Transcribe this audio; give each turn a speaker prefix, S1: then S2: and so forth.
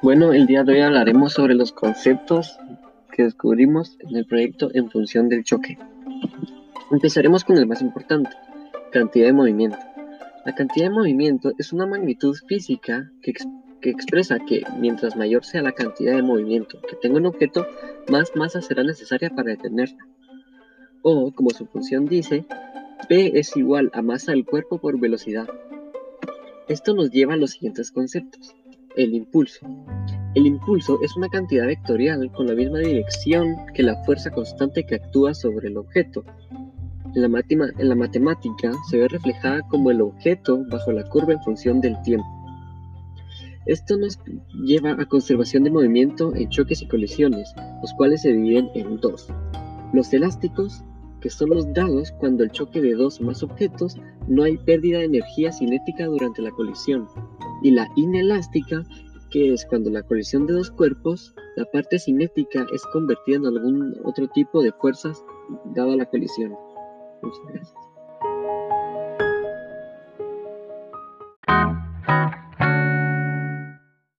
S1: Bueno, el día de hoy hablaremos sobre los conceptos que descubrimos en el proyecto en función del choque. Empezaremos con el más importante, cantidad de movimiento. La cantidad de movimiento es una magnitud física que, expresa que mientras mayor sea la cantidad de movimiento que tenga un objeto, más masa será necesaria para detenerla. O, como su función dice, P es igual a masa del cuerpo por velocidad. Esto nos lleva a los siguientes conceptos. El impulso. El impulso es una cantidad vectorial con la misma dirección que la fuerza constante que actúa sobre el objeto. En la, la matemática se ve reflejada como el objeto bajo la curva en función del tiempo. Esto nos lleva a conservación de movimiento en choques y colisiones, los cuales se dividen en dos. Los elásticos que son los dados cuando el choque de dos más objetos no hay pérdida de energía cinética durante la colisión, y la inelástica, que es cuando la colisión de dos cuerpos, la parte cinética es convertida en algún otro tipo de fuerzas dada la colisión. Muchas gracias.